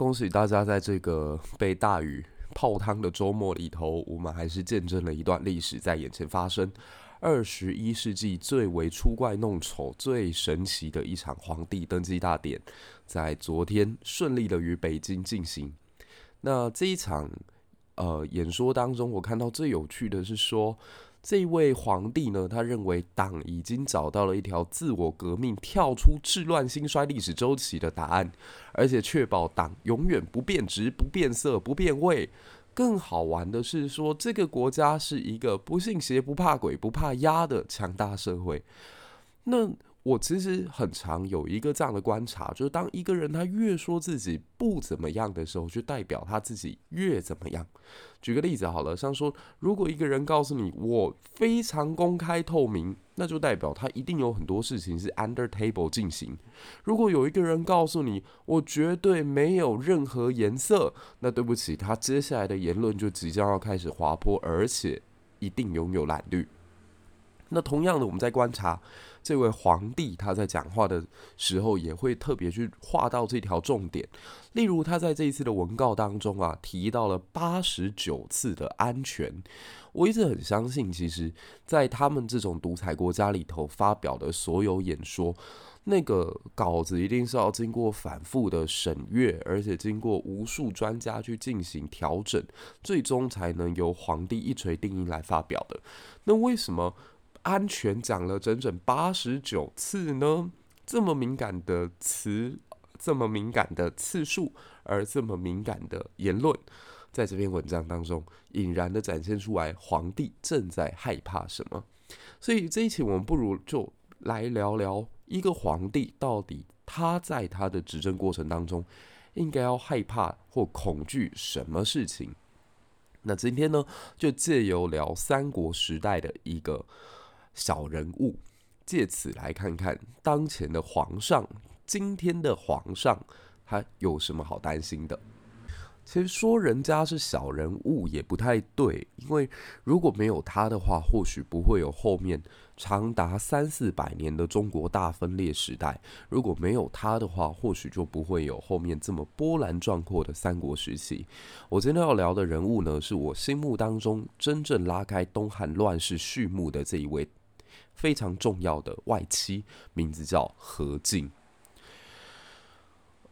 恭喜大家，在这个被大雨泡汤的周末里头，我们还是见证了一段历史在眼前发生。二十一世纪最为出怪弄丑、最神奇的一场皇帝登基大典，在昨天顺利的于北京进行。那这一场呃演说当中，我看到最有趣的是说，这位皇帝呢，他认为党已经找到了一条自我革命、跳出治乱兴衰历史周期的答案，而且确保党永远不变质、不变色、不变味。更好玩的是说，这个国家是一个不信邪、不怕鬼、不怕压的强大社会。那。我其实很常有一个这样的观察，就是当一个人他越说自己不怎么样的时候，就代表他自己越怎么样。举个例子好了，像说，如果一个人告诉你我非常公开透明，那就代表他一定有很多事情是 under table 进行。如果有一个人告诉你我绝对没有任何颜色，那对不起，他接下来的言论就即将要开始滑坡，而且一定拥有蓝绿。那同样的，我们在观察这位皇帝，他在讲话的时候也会特别去画到这条重点。例如，他在这一次的文告当中啊，提到了八十九次的安全。我一直很相信，其实，在他们这种独裁国家里头发表的所有演说，那个稿子一定是要经过反复的审阅，而且经过无数专家去进行调整，最终才能由皇帝一锤定音来发表的。那为什么？安全讲了整整八十九次呢，这么敏感的词，这么敏感的次数，而这么敏感的言论，在这篇文章当中，隐然的展现出来，皇帝正在害怕什么。所以这一期我们不如就来聊聊一个皇帝到底他在他的执政过程当中，应该要害怕或恐惧什么事情。那今天呢，就借由聊三国时代的一个。小人物，借此来看看当前的皇上，今天的皇上他有什么好担心的？其实说人家是小人物也不太对，因为如果没有他的话，或许不会有后面长达三四百年的中国大分裂时代；如果没有他的话，或许就不会有后面这么波澜壮阔的三国时期。我今天要聊的人物呢，是我心目当中真正拉开东汉乱世序幕的这一位。非常重要的外戚，名字叫何进。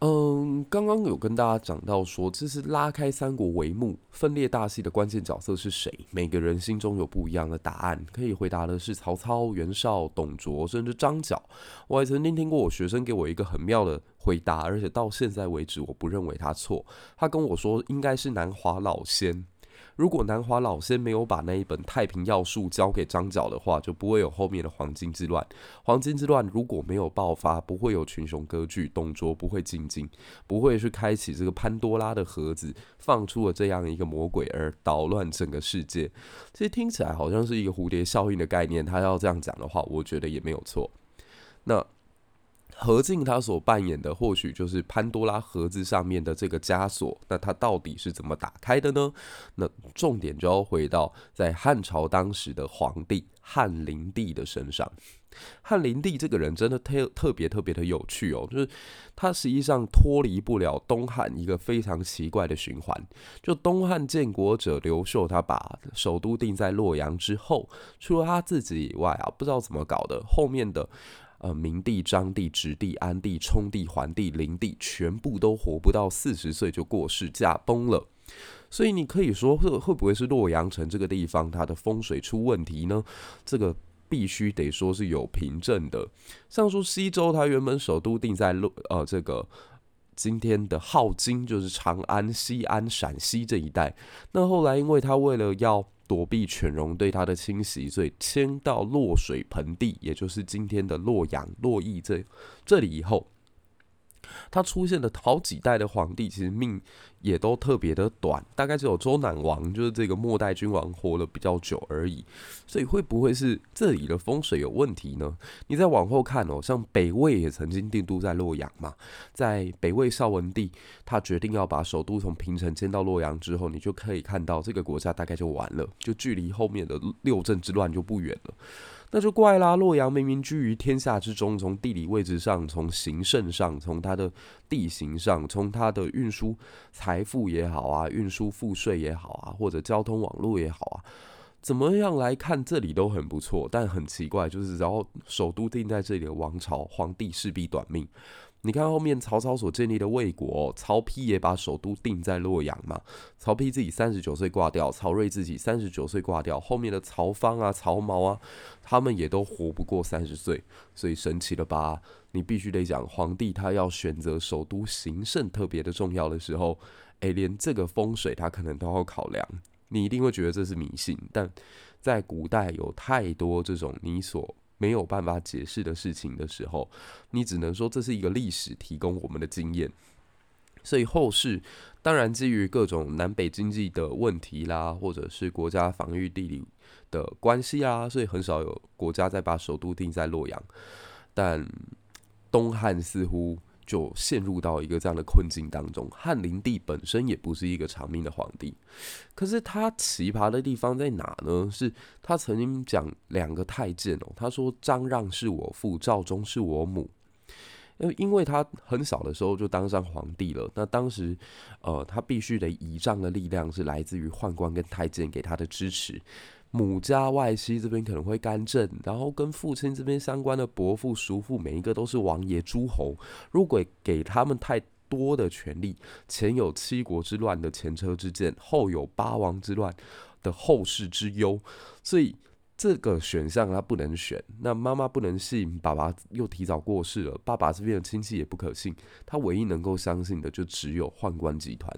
嗯，刚刚有跟大家讲到说，这是拉开三国帷幕、分裂大戏的关键角色是谁？每个人心中有不一样的答案，可以回答的是曹操、袁绍、董卓，甚至张角。我还曾经听过我学生给我一个很妙的回答，而且到现在为止，我不认为他错。他跟我说，应该是南华老仙。如果南华老仙没有把那一本《太平要术》交给张角的话，就不会有后面的黄巾之乱。黄巾之乱如果没有爆发，不会有群雄割据，董卓不会进京，不会去开启这个潘多拉的盒子，放出了这样一个魔鬼而捣乱整个世界。其实听起来好像是一个蝴蝶效应的概念，他要这样讲的话，我觉得也没有错。那。何静他所扮演的或许就是潘多拉盒子上面的这个枷锁，那他到底是怎么打开的呢？那重点就要回到在汉朝当时的皇帝汉灵帝的身上。汉灵帝这个人真的特特别特别的有趣哦，就是他实际上脱离不了东汉一个非常奇怪的循环。就东汉建国者刘秀，他把首都定在洛阳之后，除了他自己以外啊，不知道怎么搞的，后面的呃明帝、章帝、直帝、安帝、冲帝、桓帝、灵帝，全部都活不到四十岁就过世驾崩了。所以你可以说会会不会是洛阳城这个地方它的风水出问题呢？这个。必须得说是有凭证的。像说西周，它原本首都定在洛呃这个今天的镐京，就是长安、西安、陕西这一带。那后来，因为他为了要躲避犬戎对他的侵袭，所以迁到洛水盆地，也就是今天的洛阳、洛邑这这里以后。他出现的好几代的皇帝，其实命也都特别的短，大概只有周赧王，就是这个末代君王活了比较久而已。所以会不会是这里的风水有问题呢？你再往后看哦，像北魏也曾经定都在洛阳嘛，在北魏孝文帝他决定要把首都从平城迁到洛阳之后，你就可以看到这个国家大概就完了，就距离后面的六镇之乱就不远了。那就怪啦！洛阳明明居于天下之中，从地理位置上，从形胜上，从它的地形上，从它的运输财富也好啊，运输赋税也好啊，或者交通网络也好啊，怎么样来看这里都很不错。但很奇怪，就是然后首都定在这里的王朝，皇帝势必短命。你看后面曹操所建立的魏国，曹丕也把首都定在洛阳嘛。曹丕自己三十九岁挂掉，曹睿自己三十九岁挂掉，后面的曹芳啊、曹髦啊，他们也都活不过三十岁，所以神奇了吧？你必须得讲，皇帝他要选择首都行胜特别的重要的时候，诶，连这个风水他可能都要考量。你一定会觉得这是迷信，但在古代有太多这种你所。没有办法解释的事情的时候，你只能说这是一个历史提供我们的经验。所以后世当然基于各种南北经济的问题啦，或者是国家防御地理的关系啊，所以很少有国家再把首都定在洛阳。但东汉似乎。就陷入到一个这样的困境当中。汉灵帝本身也不是一个长命的皇帝，可是他奇葩的地方在哪呢？是他曾经讲两个太监哦，他说张让是我父，赵忠是我母。因为因为他很小的时候就当上皇帝了，那当时呃他必须得倚仗的力量是来自于宦官跟太监给他的支持。母家外戚这边可能会干政，然后跟父亲这边相关的伯父、叔父，每一个都是王爷、诸侯。如果给他们太多的权力，前有七国之乱的前车之鉴，后有八王之乱的后世之忧，所以。这个选项他不能选，那妈妈不能信，爸爸又提早过世了，爸爸这边的亲戚也不可信，他唯一能够相信的就只有宦官集团。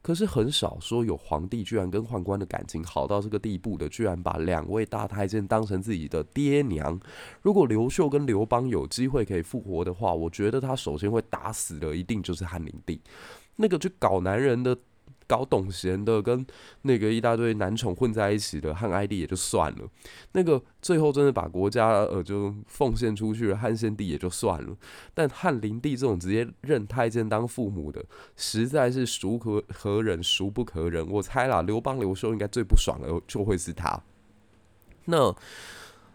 可是很少说有皇帝居然跟宦官的感情好到这个地步的，居然把两位大太监当成自己的爹娘。如果刘秀跟刘邦有机会可以复活的话，我觉得他首先会打死的一定就是汉灵帝，那个去搞男人的。搞董贤的跟那个一大堆男宠混在一起的汉哀帝也就算了，那个最后真的把国家呃就奉献出去了，汉献帝也就算了，但汉灵帝这种直接认太监当父母的，实在是孰可可忍孰不可忍。我猜啦，刘邦刘秀应该最不爽的就会是他。那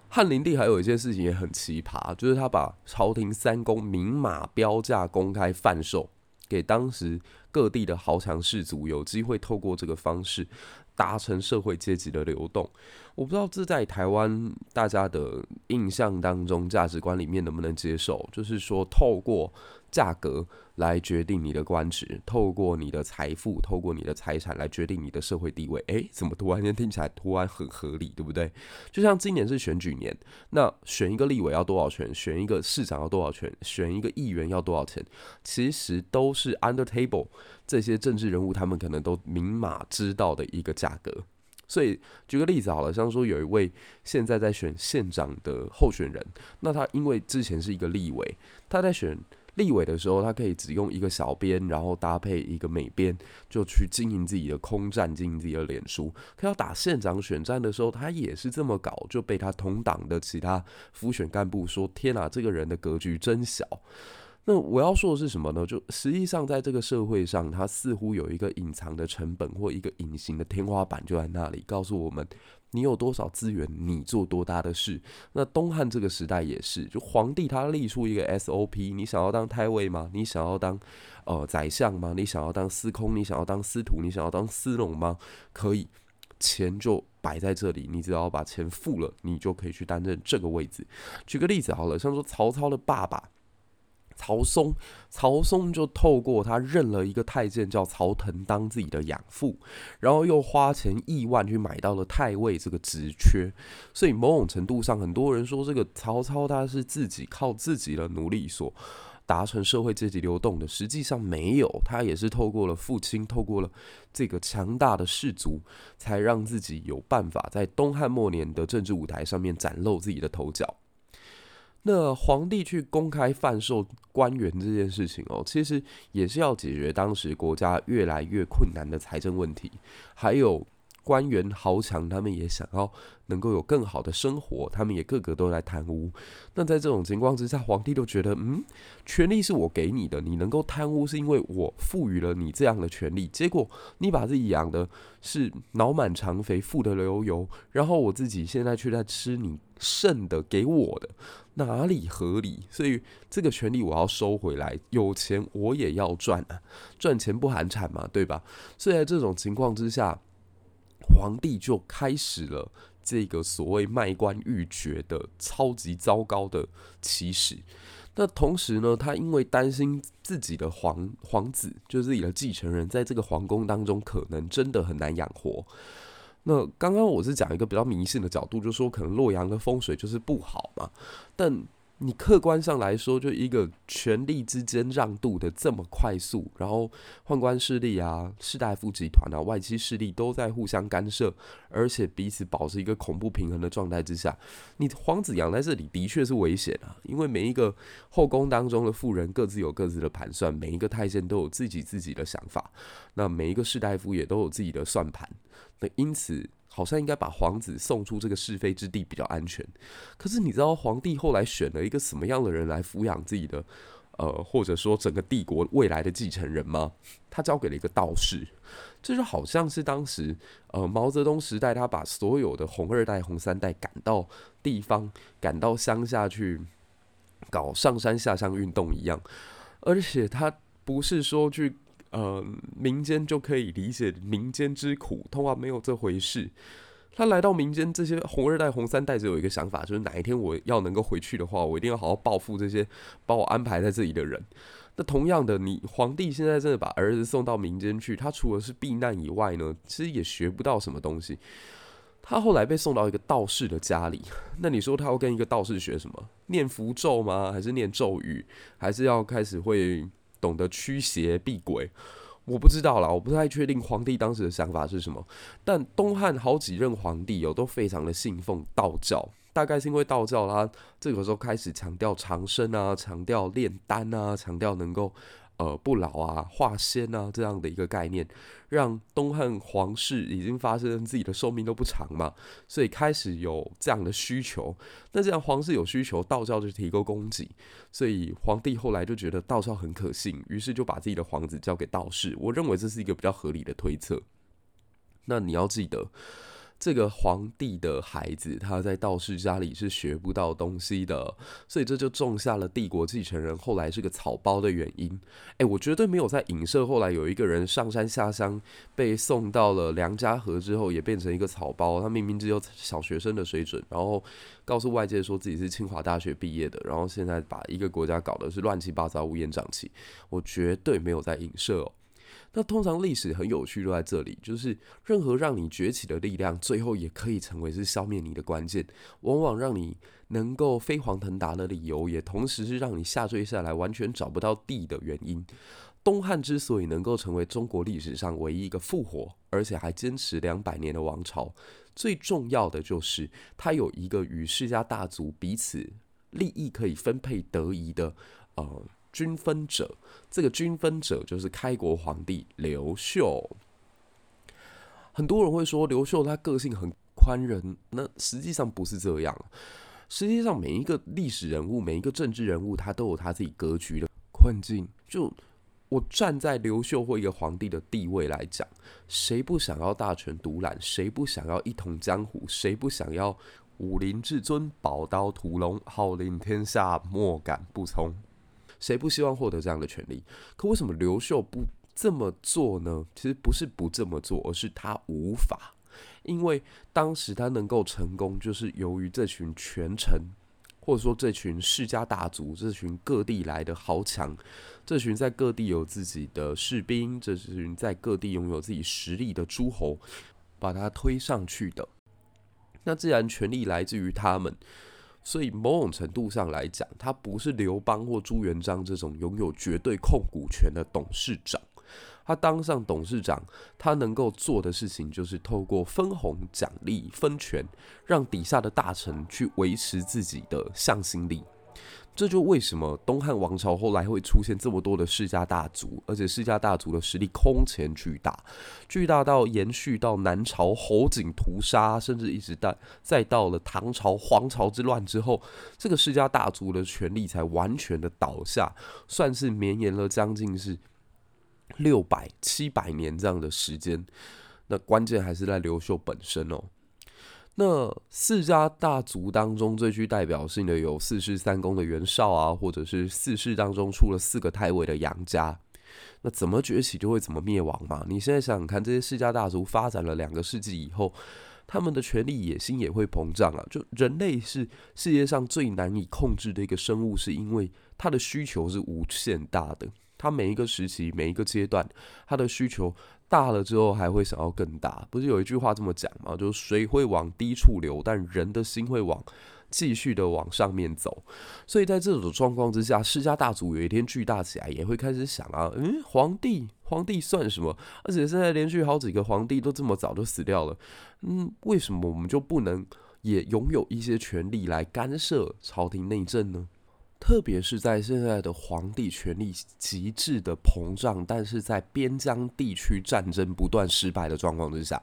汉灵帝还有一件事情也很奇葩，就是他把朝廷三公明码标价公开贩售给当时。各地的豪强士族有机会透过这个方式达成社会阶级的流动。我不知道这在台湾大家的印象当中、价值观里面能不能接受？就是说，透过价格来决定你的官职，透过你的财富，透过你的财产来决定你的社会地位。诶，怎么突然间听起来突然很合理，对不对？就像今年是选举年，那选一个立委要多少钱？选一个市长要多少钱？选一个议员要多少钱？其实都是 under table，这些政治人物他们可能都明码知道的一个价格。所以举个例子好了，像说有一位现在在选县长的候选人，那他因为之前是一个立委，他在选立委的时候，他可以只用一个小编，然后搭配一个美编，就去经营自己的空战，经营自己的脸书。可要打县长选战的时候，他也是这么搞，就被他同党的其他辅选干部说：“天哪，这个人的格局真小。”那我要说的是什么呢？就实际上，在这个社会上，它似乎有一个隐藏的成本或一个隐形的天花板就在那里，告诉我们：你有多少资源，你做多大的事。那东汉这个时代也是，就皇帝他立出一个 SOP，你想要当太尉吗？你想要当呃宰相吗？你想要当司空？你想要当司徒？你想要当司农吗？可以，钱就摆在这里，你只要把钱付了，你就可以去担任这个位置。举个例子好了，像说曹操的爸爸。曹嵩，曹嵩就透过他认了一个太监叫曹腾当自己的养父，然后又花钱亿万去买到了太尉这个职缺，所以某种程度上，很多人说这个曹操他是自己靠自己的努力所达成社会阶级流动的，实际上没有，他也是透过了父亲，透过了这个强大的氏族，才让自己有办法在东汉末年的政治舞台上面崭露自己的头角。那皇帝去公开贩售官员这件事情哦，其实也是要解决当时国家越来越困难的财政问题，还有。官员豪强，他们也想要能够有更好的生活，他们也个个都在贪污。那在这种情况之下，皇帝都觉得，嗯，权力是我给你的，你能够贪污是因为我赋予了你这样的权利。结果你把自己养的是脑满肠肥、富得流油，然后我自己现在却在吃你剩的给我的，哪里合理？所以这个权利我要收回来，有钱我也要赚啊，赚钱不寒碜嘛，对吧？所以在这种情况之下。皇帝就开始了这个所谓卖官驭爵的超级糟糕的起始。那同时呢，他因为担心自己的皇皇子，就是自己的继承人，在这个皇宫当中可能真的很难养活。那刚刚我是讲一个比较迷信的角度，就是说可能洛阳的风水就是不好嘛，但。你客观上来说，就一个权力之间让渡的这么快速，然后宦官势力啊、士大夫集团啊、外戚势力都在互相干涉，而且彼此保持一个恐怖平衡的状态之下，你皇子养在这里的确是危险啊，因为每一个后宫当中的妇人各自有各自的盘算，每一个太监都有自己自己的想法，那每一个士大夫也都有自己的算盘，那因此。好像应该把皇子送出这个是非之地比较安全，可是你知道皇帝后来选了一个什么样的人来抚养自己的，呃，或者说整个帝国未来的继承人吗？他交给了一个道士，这就好像是当时呃毛泽东时代，他把所有的红二代、红三代赶到地方、赶到乡下去搞上山下乡运动一样，而且他不是说去。呃，民间就可以理解民间之苦，通常没有这回事。他来到民间，这些红二代、红三代只有一个想法，就是哪一天我要能够回去的话，我一定要好好报复这些把我安排在这里的人。那同样的，你皇帝现在真的把儿子送到民间去，他除了是避难以外呢，其实也学不到什么东西。他后来被送到一个道士的家里，那你说他要跟一个道士学什么？念符咒吗？还是念咒语？还是要开始会？懂得驱邪避鬼，我不知道啦，我不太确定皇帝当时的想法是什么。但东汉好几任皇帝有都非常的信奉道教，大概是因为道教啦这个时候开始强调长生啊，强调炼丹啊，强调能够。呃，不老啊，化仙啊，这样的一个概念，让东汉皇室已经发生自己的寿命都不长嘛，所以开始有这样的需求。那这样皇室有需求，道教就提供供给，所以皇帝后来就觉得道教很可信，于是就把自己的皇子交给道士。我认为这是一个比较合理的推测。那你要记得。这个皇帝的孩子，他在道士家里是学不到东西的，所以这就种下了帝国继承人后来是个草包的原因。诶，我绝对没有在影射后来有一个人上山下乡被送到了梁家河之后，也变成一个草包。他明明只有小学生的水准，然后告诉外界说自己是清华大学毕业的，然后现在把一个国家搞得是乱七八糟、乌烟瘴气。我绝对没有在影射哦。那通常历史很有趣，就在这里，就是任何让你崛起的力量，最后也可以成为是消灭你的关键。往往让你能够飞黄腾达的理由，也同时是让你下坠下来完全找不到地的原因。东汉之所以能够成为中国历史上唯一一个复活，而且还坚持两百年的王朝，最重要的就是它有一个与世家大族彼此利益可以分配得宜的，呃。均分者，这个均分者就是开国皇帝刘秀。很多人会说刘秀他个性很宽仁，那实际上不是这样。实际上，每一个历史人物，每一个政治人物，他都有他自己格局的困境。就我站在刘秀或一个皇帝的地位来讲，谁不想要大权独揽？谁不想要一统江湖？谁不想要武林至尊、宝刀屠龙、号令天下，莫敢不从？谁不希望获得这样的权利？可为什么刘秀不这么做呢？其实不是不这么做，而是他无法。因为当时他能够成功，就是由于这群权臣，或者说这群世家大族，这群各地来的豪强，这群在各地有自己的士兵，这群在各地拥有自己实力的诸侯，把他推上去的。那既然权力来自于他们，所以某种程度上来讲，他不是刘邦或朱元璋这种拥有绝对控股权的董事长。他当上董事长，他能够做的事情就是透过分红、奖励、分权，让底下的大臣去维持自己的向心力。这就为什么东汉王朝后来会出现这么多的世家大族，而且世家大族的实力空前巨大，巨大到延续到南朝侯景屠杀，甚至一直到再到了唐朝黄巢之乱之后，这个世家大族的权力才完全的倒下，算是绵延了将近是。六百七百年这样的时间，那关键还是在刘秀本身哦。那四家大族当中最具代表性的有四世三公的袁绍啊，或者是四世当中出了四个太尉的杨家。那怎么崛起就会怎么灭亡嘛？你现在想想看，这些世家大族发展了两个世纪以后，他们的权力野心也会膨胀啊。就人类是世界上最难以控制的一个生物，是因为它的需求是无限大的。他每一个时期、每一个阶段，他的需求大了之后，还会想要更大。不是有一句话这么讲吗？就是水会往低处流，但人的心会往继续的往上面走。所以在这种状况之下，世家大族有一天巨大起来，也会开始想啊，嗯，皇帝，皇帝算什么？而且现在连续好几个皇帝都这么早就死掉了，嗯，为什么我们就不能也拥有一些权力来干涉朝廷内政呢？特别是在现在的皇帝权力极致的膨胀，但是在边疆地区战争不断失败的状况之下，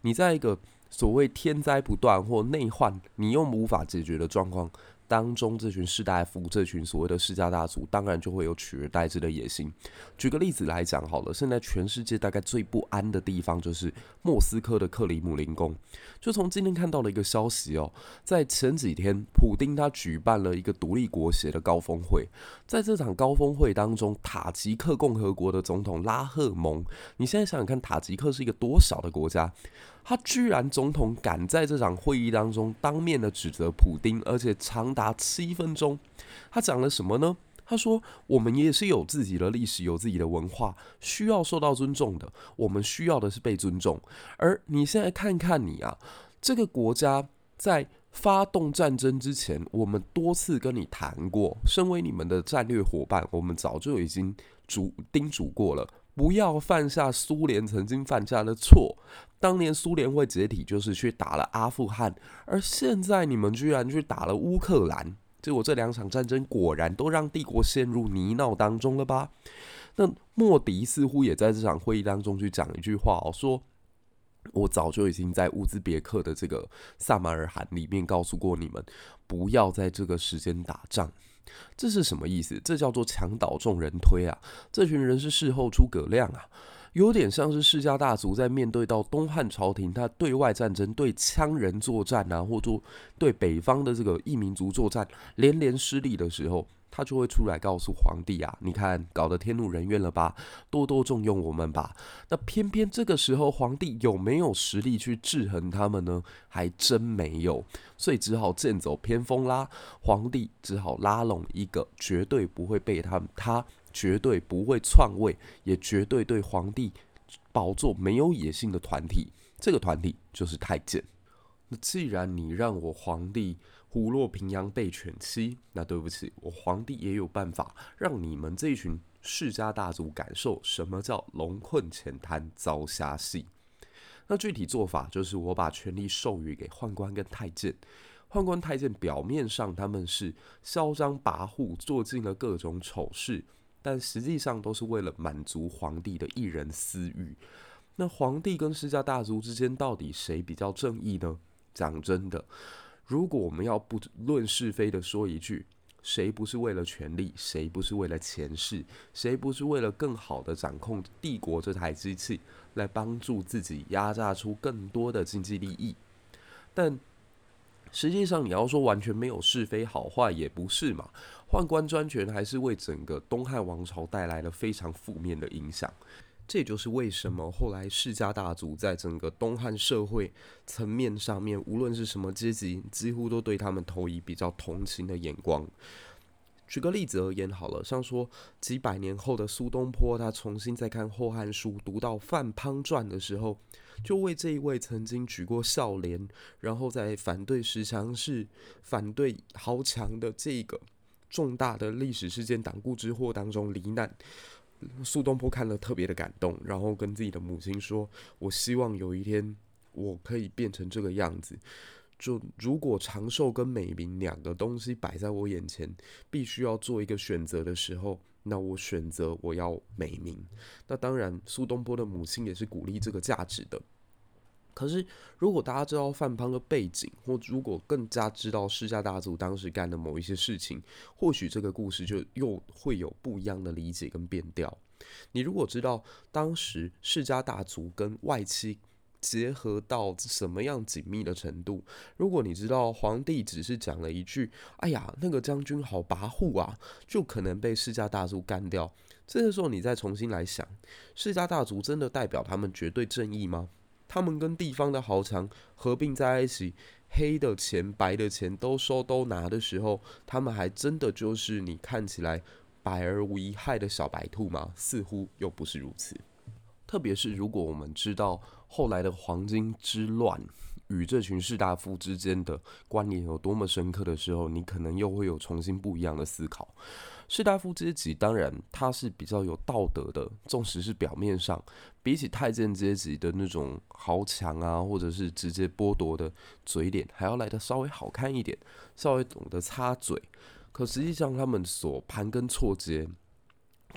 你在一个所谓天灾不断或内患你又无法解决的状况。当中这群士大夫，这群所谓的世家大族，当然就会有取而代之的野心。举个例子来讲好了，现在全世界大概最不安的地方就是莫斯科的克里姆林宫。就从今天看到了一个消息哦，在前几天，普丁他举办了一个独立国协的高峰会，在这场高峰会当中，塔吉克共和国的总统拉赫蒙，你现在想想看，塔吉克是一个多小的国家？他居然总统敢在这场会议当中当面的指责普丁，而且长达七分钟。他讲了什么呢？他说：“我们也是有自己的历史，有自己的文化，需要受到尊重的。我们需要的是被尊重。而你现在看看你啊，这个国家在发动战争之前，我们多次跟你谈过，身为你们的战略伙伴，我们早就已经嘱叮嘱过了。”不要犯下苏联曾经犯下的错。当年苏联会解体，就是去打了阿富汗，而现在你们居然去打了乌克兰。结果这两场战争果然都让帝国陷入泥淖当中了吧？那莫迪似乎也在这场会议当中去讲一句话哦，说：“我早就已经在乌兹别克的这个萨马尔罕里面告诉过你们，不要在这个时间打仗。”这是什么意思？这叫做墙倒众人推啊！这群人是事后诸葛亮啊，有点像是世家大族在面对到东汉朝廷，他对外战争对羌人作战啊，或做对北方的这个异民族作战连连失利的时候。他就会出来告诉皇帝啊，你看搞得天怒人怨了吧，多多重用我们吧。那偏偏这个时候皇帝有没有实力去制衡他们呢？还真没有，所以只好剑走偏锋啦。皇帝只好拉拢一个绝对不会被他们，他绝对不会篡位，也绝对对皇帝宝座没有野心的团体。这个团体就是太监。那既然你让我皇帝，虎落平阳被犬欺，那对不起，我皇帝也有办法让你们这群世家大族感受什么叫龙困浅滩遭虾戏。那具体做法就是我把权力授予给宦官跟太监，宦官太监表面上他们是嚣张跋扈，做尽了各种丑事，但实际上都是为了满足皇帝的一人私欲。那皇帝跟世家大族之间到底谁比较正义呢？讲真的。如果我们要不论是非的说一句，谁不是为了权力？谁不是为了钱势？谁不是为了更好的掌控帝国这台机器，来帮助自己压榨出更多的经济利益？但实际上，你要说完全没有是非好坏，也不是嘛。宦官专权还是为整个东汉王朝带来了非常负面的影响。这也就是为什么后来世家大族在整个东汉社会层面上面，无论是什么阶级，几乎都对他们投以比较同情的眼光。举个例子而言好了，像说几百年后的苏东坡，他重新再看《后汉书》，读到范滂传的时候，就为这一位曾经举过孝廉，然后在反对十常侍、反对豪强的这个重大的历史事件党锢之祸当中罹难。苏东坡看了特别的感动，然后跟自己的母亲说：“我希望有一天我可以变成这个样子。就如果长寿跟美名两个东西摆在我眼前，必须要做一个选择的时候，那我选择我要美名。那当然，苏东坡的母亲也是鼓励这个价值的。”可是，如果大家知道范滂的背景，或如果更加知道世家大族当时干的某一些事情，或许这个故事就又会有不一样的理解跟变调。你如果知道当时世家大族跟外戚结合到什么样紧密的程度，如果你知道皇帝只是讲了一句“哎呀，那个将军好跋扈啊”，就可能被世家大族干掉。这个时候，你再重新来想，世家大族真的代表他们绝对正义吗？他们跟地方的豪强合并在一起，黑的钱、白的钱都收都拿的时候，他们还真的就是你看起来百而无一害的小白兔吗？似乎又不是如此。特别是如果我们知道后来的黄金之乱与这群士大夫之间的关联有多么深刻的时候，你可能又会有重新不一样的思考。士大夫阶级当然他是比较有道德的，纵使是表面上比起太监阶级的那种豪强啊，或者是直接剥夺的嘴脸，还要来得稍微好看一点，稍微懂得擦嘴。可实际上他们所盘根错节。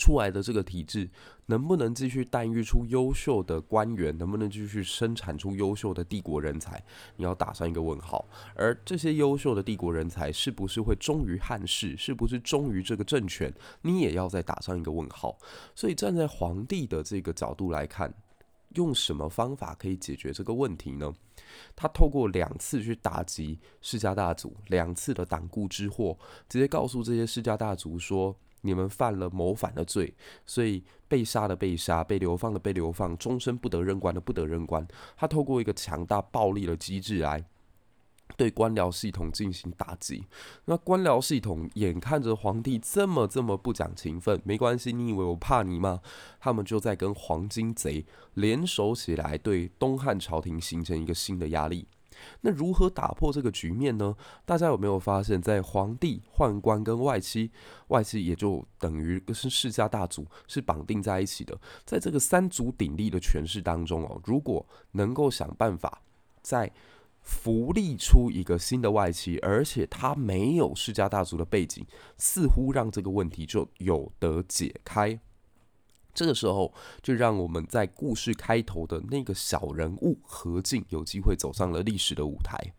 出来的这个体制能不能继续诞育出优秀的官员？能不能继续生产出优秀的帝国人才？你要打上一个问号。而这些优秀的帝国人才是不是会忠于汉室？是不是忠于这个政权？你也要再打上一个问号。所以站在皇帝的这个角度来看，用什么方法可以解决这个问题呢？他透过两次去打击世家大族，两次的党锢之祸，直接告诉这些世家大族说。你们犯了谋反的罪，所以被杀的被杀，被流放的被流放，终身不得任官的不得任官。他透过一个强大暴力的机制来对官僚系统进行打击。那官僚系统眼看着皇帝这么这么不讲情分，没关系，你以为我怕你吗？他们就在跟黄金贼联手起来，对东汉朝廷形成一个新的压力。那如何打破这个局面呢？大家有没有发现，在皇帝、宦官跟外戚，外戚也就等于是世家大族是绑定在一起的。在这个三足鼎立的权势当中哦，如果能够想办法再扶立出一个新的外戚，而且他没有世家大族的背景，似乎让这个问题就有得解开。这个时候，就让我们在故事开头的那个小人物何进有机会走上了历史的舞台。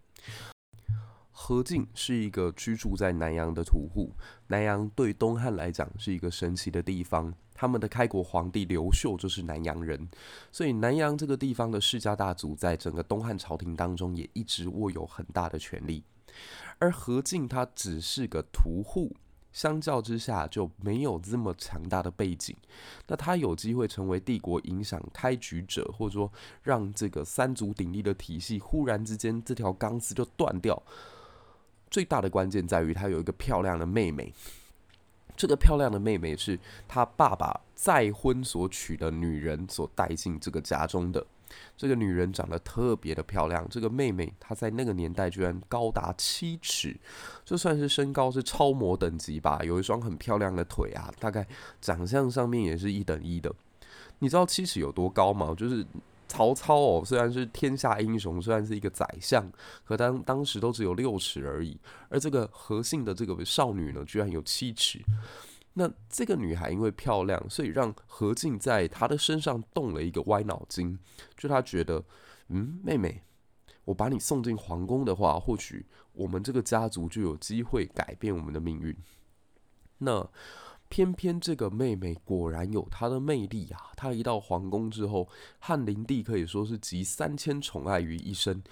何进是一个居住在南阳的屠户，南阳对东汉来讲是一个神奇的地方。他们的开国皇帝刘秀就是南阳人，所以南阳这个地方的世家大族在整个东汉朝廷当中也一直握有很大的权力。而何进他只是个屠户。相较之下就没有这么强大的背景，那他有机会成为帝国影响开局者，或者说让这个三足鼎立的体系忽然之间这条钢丝就断掉。最大的关键在于他有一个漂亮的妹妹，这个漂亮的妹妹是他爸爸再婚所娶的女人所带进这个家中的。这个女人长得特别的漂亮，这个妹妹她在那个年代居然高达七尺，就算是身高是超模等级吧，有一双很漂亮的腿啊，大概长相上面也是一等一的。你知道七尺有多高吗？就是曹操哦，虽然是天下英雄，虽然是一个宰相，可当当时都只有六尺而已，而这个何姓的这个少女呢，居然有七尺。那这个女孩因为漂亮，所以让何静在她的身上动了一个歪脑筋，就他觉得，嗯，妹妹，我把你送进皇宫的话，或许我们这个家族就有机会改变我们的命运。那偏偏这个妹妹果然有她的魅力啊！她一到皇宫之后，汉灵帝可以说是集三千宠爱于一身。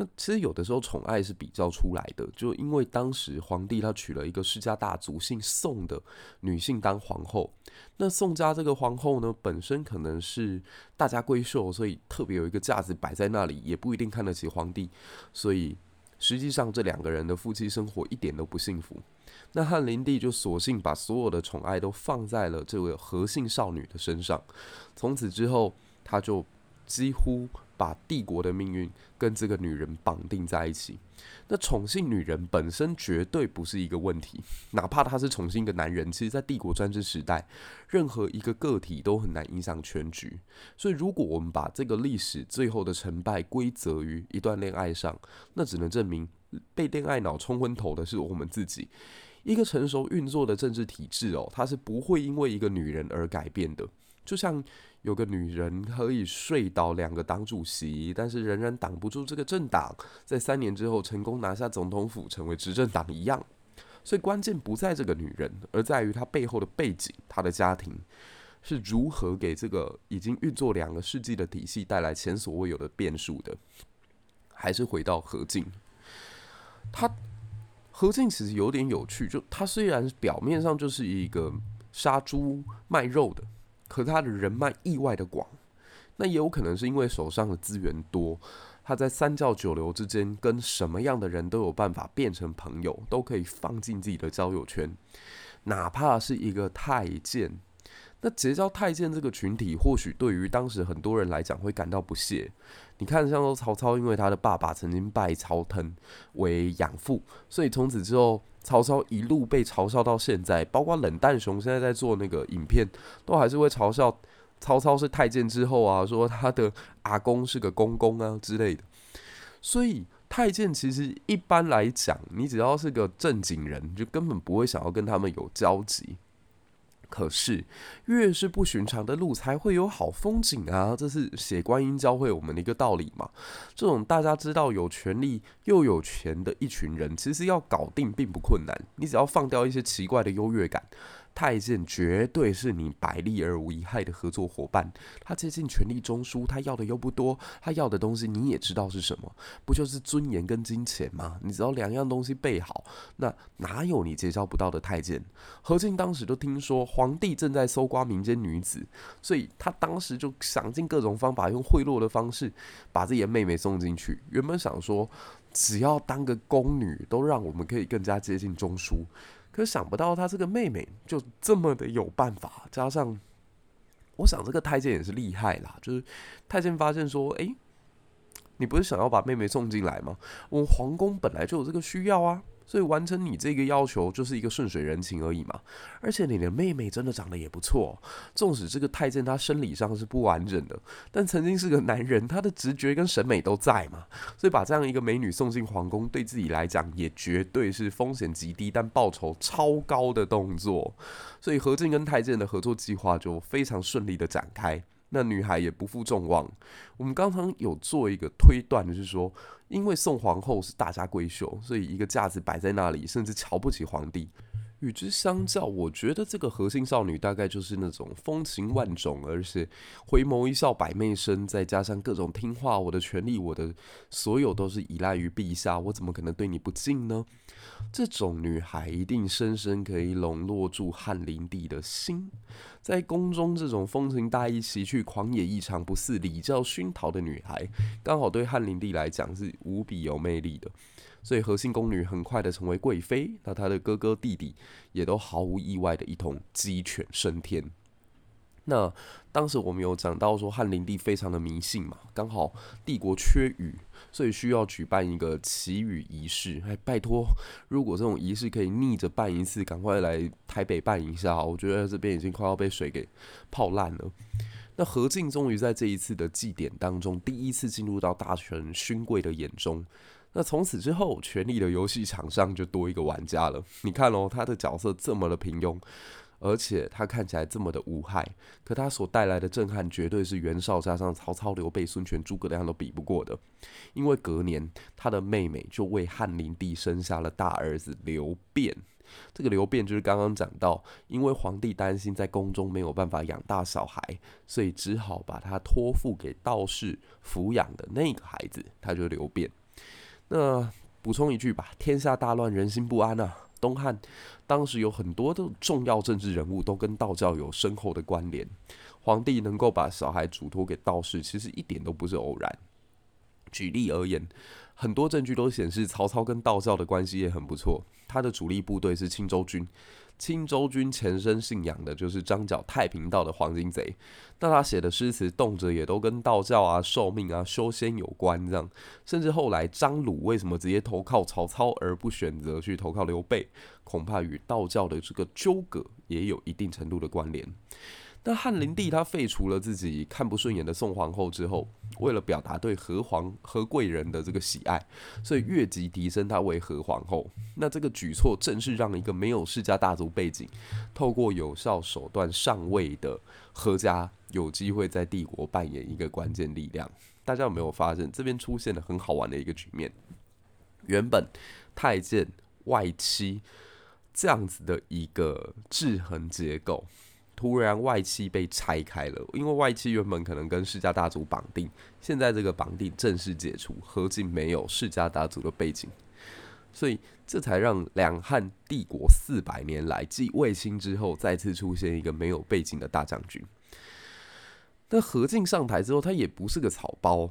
那其实有的时候宠爱是比较出来的，就因为当时皇帝他娶了一个世家大族姓宋的女性当皇后，那宋家这个皇后呢，本身可能是大家闺秀，所以特别有一个架子摆在那里，也不一定看得起皇帝，所以实际上这两个人的夫妻生活一点都不幸福。那汉灵帝就索性把所有的宠爱都放在了这位何姓少女的身上，从此之后他就几乎。把帝国的命运跟这个女人绑定在一起。那宠幸女人本身绝对不是一个问题，哪怕他是宠幸一个男人，其实，在帝国专制时代，任何一个个体都很难影响全局。所以，如果我们把这个历史最后的成败归责于一段恋爱上，那只能证明被恋爱脑冲昏头的是我们自己。一个成熟运作的政治体制哦，它是不会因为一个女人而改变的。就像有个女人可以睡倒两个党主席，但是仍然挡不住这个政党在三年之后成功拿下总统府，成为执政党一样。所以关键不在这个女人，而在于她背后的背景，她的家庭是如何给这个已经运作两个世纪的体系带来前所未有的变数的。还是回到何静，她何静其实有点有趣，就她虽然表面上就是一个杀猪卖肉的。可他的人脉意外的广，那也有可能是因为手上的资源多，他在三教九流之间跟什么样的人都有办法变成朋友，都可以放进自己的交友圈，哪怕是一个太监。那结交太监这个群体，或许对于当时很多人来讲会感到不屑。你看，像说曹操，因为他的爸爸曾经拜曹腾为养父，所以从此之后，曹操一路被嘲笑到现在。包括冷淡熊现在在做那个影片，都还是会嘲笑曹操是太监之后啊，说他的阿公是个公公啊之类的。所以太监其实一般来讲，你只要是个正经人，就根本不会想要跟他们有交集。可是，越是不寻常的路，才会有好风景啊！这是写观音教会我们的一个道理嘛。这种大家知道有权利又有钱的一群人，其实要搞定并不困难，你只要放掉一些奇怪的优越感。太监绝对是你百利而无一害的合作伙伴。他接近权力中枢，他要的又不多，他要的东西你也知道是什么，不就是尊严跟金钱吗？你只要两样东西备好，那哪有你结交不到的太监？何进当时都听说皇帝正在搜刮民间女子，所以他当时就想尽各种方法，用贿赂的方式把自己的妹妹送进去。原本想说，只要当个宫女，都让我们可以更加接近中枢。可想不到他这个妹妹就这么的有办法，加上我想这个太监也是厉害啦，就是太监发现说，哎，你不是想要把妹妹送进来吗？我皇宫本来就有这个需要啊。所以完成你这个要求就是一个顺水人情而已嘛，而且你的妹妹真的长得也不错，纵使这个太监他生理上是不完整的，但曾经是个男人，他的直觉跟审美都在嘛，所以把这样一个美女送进皇宫，对自己来讲也绝对是风险极低但报酬超高的动作，所以何进跟太监的合作计划就非常顺利的展开。那女孩也不负众望。我们刚刚有做一个推断，就是说，因为宋皇后是大家闺秀，所以一个架子摆在那里，甚至瞧不起皇帝。与之相较，我觉得这个核心少女大概就是那种风情万种，而且回眸一笑百媚生，再加上各种听话，我的权利，我的所有都是依赖于陛下，我怎么可能对你不敬呢？这种女孩一定深深可以笼络住汉灵帝的心。在宫中，这种风情大意、奇趣狂野异常、不似礼教熏陶的女孩，刚好对汉灵帝来讲是无比有魅力的。所以何姓宫女很快的成为贵妃，那她的哥哥弟弟也都毫无意外的一同鸡犬升天。那当时我们有讲到说汉灵帝非常的迷信嘛，刚好帝国缺雨，所以需要举办一个祈雨仪式。哎，拜托，如果这种仪式可以逆着办一次，赶快来台北办一下，我觉得这边已经快要被水给泡烂了。那何进终于在这一次的祭典当中，第一次进入到大臣勋贵的眼中。那从此之后，权力的游戏场上就多一个玩家了。你看哦，他的角色这么的平庸，而且他看起来这么的无害，可他所带来的震撼，绝对是袁绍加上曹操、刘备、孙权、诸葛亮都比不过的。因为隔年，他的妹妹就为汉灵帝生下了大儿子刘辩。这个刘辩就是刚刚讲到，因为皇帝担心在宫中没有办法养大小孩，所以只好把他托付给道士抚养的那个孩子，他就刘辩。那补充一句吧，天下大乱，人心不安啊。东汉当时有很多的重要政治人物都跟道教有深厚的关联，皇帝能够把小孩嘱托给道士，其实一点都不是偶然。举例而言，很多证据都显示曹操跟道教的关系也很不错。他的主力部队是青州军，青州军前身信仰的就是张角太平道的黄金贼。那他写的诗词动辄也都跟道教啊、寿命啊、修仙有关，这样。甚至后来张鲁为什么直接投靠曹操而不选择去投靠刘备，恐怕与道教的这个纠葛也有一定程度的关联。那汉灵帝他废除了自己看不顺眼的宋皇后之后，为了表达对何皇何贵人的这个喜爱，所以越级提升她为何皇后。那这个举措正是让一个没有世家大族背景，透过有效手段上位的何家有机会在帝国扮演一个关键力量。大家有没有发现这边出现了很好玩的一个局面？原本太监外戚这样子的一个制衡结构。突然外戚被拆开了，因为外戚原本可能跟世家大族绑定，现在这个绑定正式解除，何进没有世家大族的背景，所以这才让两汉帝国四百年来继卫青之后，再次出现一个没有背景的大将军。但何进上台之后，他也不是个草包，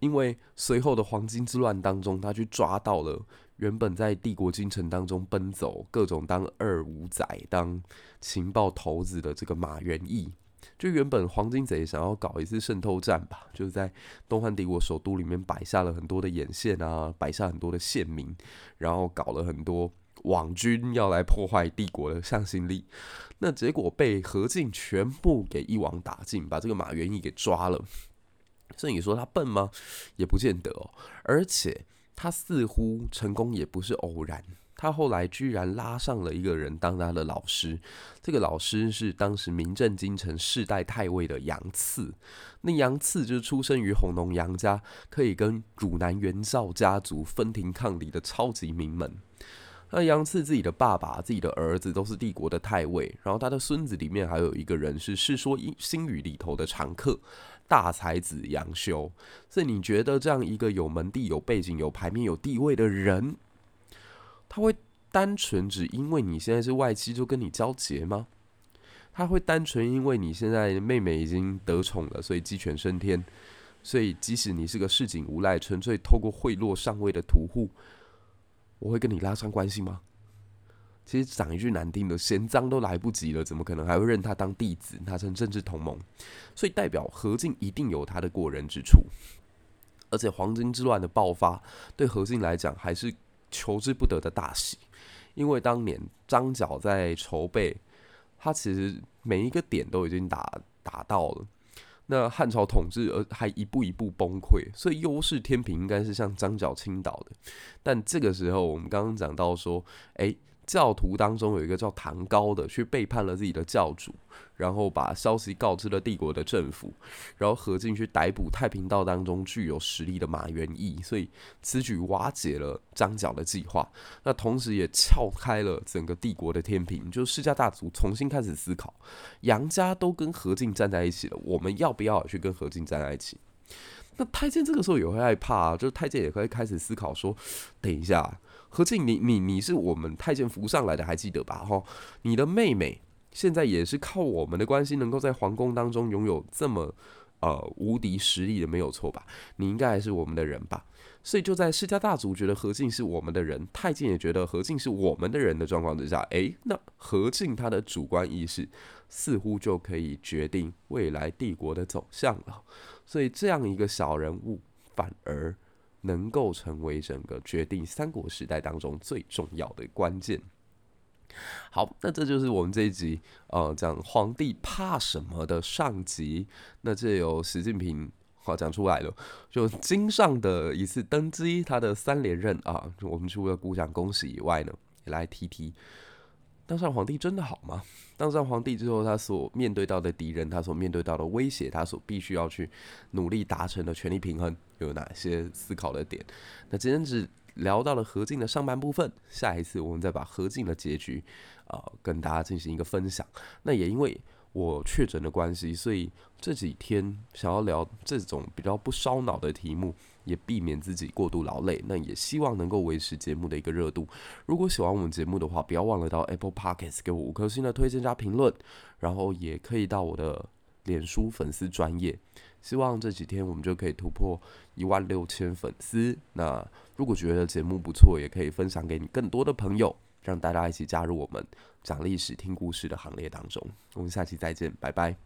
因为随后的黄巾之乱当中，他去抓到了。原本在帝国京城当中奔走，各种当二五仔、当情报头子的这个马元义，就原本黄巾贼想要搞一次渗透战吧，就是在东汉帝国首都里面摆下了很多的眼线啊，摆下很多的线民，然后搞了很多网军要来破坏帝国的向心力。那结果被何进全部给一网打尽，把这个马元义给抓了。所以你说他笨吗？也不见得哦，而且。他似乎成功也不是偶然，他后来居然拉上了一个人当他的老师，这个老师是当时名震京城世代太尉的杨赐。那杨赐就是出生于弘农杨家，可以跟汝南袁绍家族分庭抗礼的超级名门。那杨赐自己的爸爸、自己的儿子都是帝国的太尉，然后他的孙子里面还有一个人是《世说新语》里头的常客。大才子杨修，所以你觉得这样一个有门第、有背景、有牌面、有地位的人，他会单纯只因为你现在是外戚就跟你交结吗？他会单纯因为你现在妹妹已经得宠了，所以鸡犬升天，所以即使你是个市井无赖，纯粹透过贿赂上位的屠户，我会跟你拉上关系吗？其实讲一句难听的，嫌脏都来不及了，怎么可能还会认他当弟子，他成政治同盟？所以代表何进一定有他的过人之处。而且黄巾之乱的爆发，对何进来讲还是求之不得的大喜，因为当年张角在筹备，他其实每一个点都已经打打到了，那汉朝统治而还一步一步崩溃，所以优势天平应该是向张角倾倒的。但这个时候，我们刚刚讲到说，诶。教徒当中有一个叫唐高的，去背叛了自己的教主，然后把消息告知了帝国的政府，然后何进去逮捕太平道当中具有实力的马元义，所以此举瓦解了张角的计划，那同时也撬开了整个帝国的天平，就是世家大族重新开始思考，杨家都跟何进站在一起了，我们要不要去跟何进站在一起？那太监这个时候也会害怕啊，就是太监也会开始思考说，等一下。何静，你你你是我们太监扶上来的，还记得吧？哈，你的妹妹现在也是靠我们的关系，能够在皇宫当中拥有这么呃无敌实力的，没有错吧？你应该还是我们的人吧？所以就在世家大族觉得何静是我们的人，太监也觉得何静是我们的人的状况之下，诶，那何静他的主观意识似乎就可以决定未来帝国的走向了。所以这样一个小人物，反而。能够成为整个决定三国时代当中最重要的关键。好，那这就是我们这一集呃讲皇帝怕什么的上集。那这由习近平话讲出来了，就京上的一次登基，他的三连任啊，我们除了鼓掌恭喜以外呢，也来提提。当上皇帝真的好吗？当上皇帝之后，他所面对到的敌人，他所面对到的威胁，他所必须要去努力达成的权力平衡，有哪些思考的点？那今天只聊到了何静的上半部分，下一次我们再把何静的结局啊、跟大家进行一个分享。那也因为我确诊的关系，所以这几天想要聊这种比较不烧脑的题目，也避免自己过度劳累。那也希望能够维持节目的一个热度。如果喜欢我们节目的话，不要忘了到 Apple Podcast 给我五颗星的推荐加评论，然后也可以到我的脸书粉丝专页。希望这几天我们就可以突破一万六千粉丝。那如果觉得节目不错，也可以分享给你更多的朋友。让大家一起加入我们讲历史、听故事的行列当中。我们下期再见，拜拜。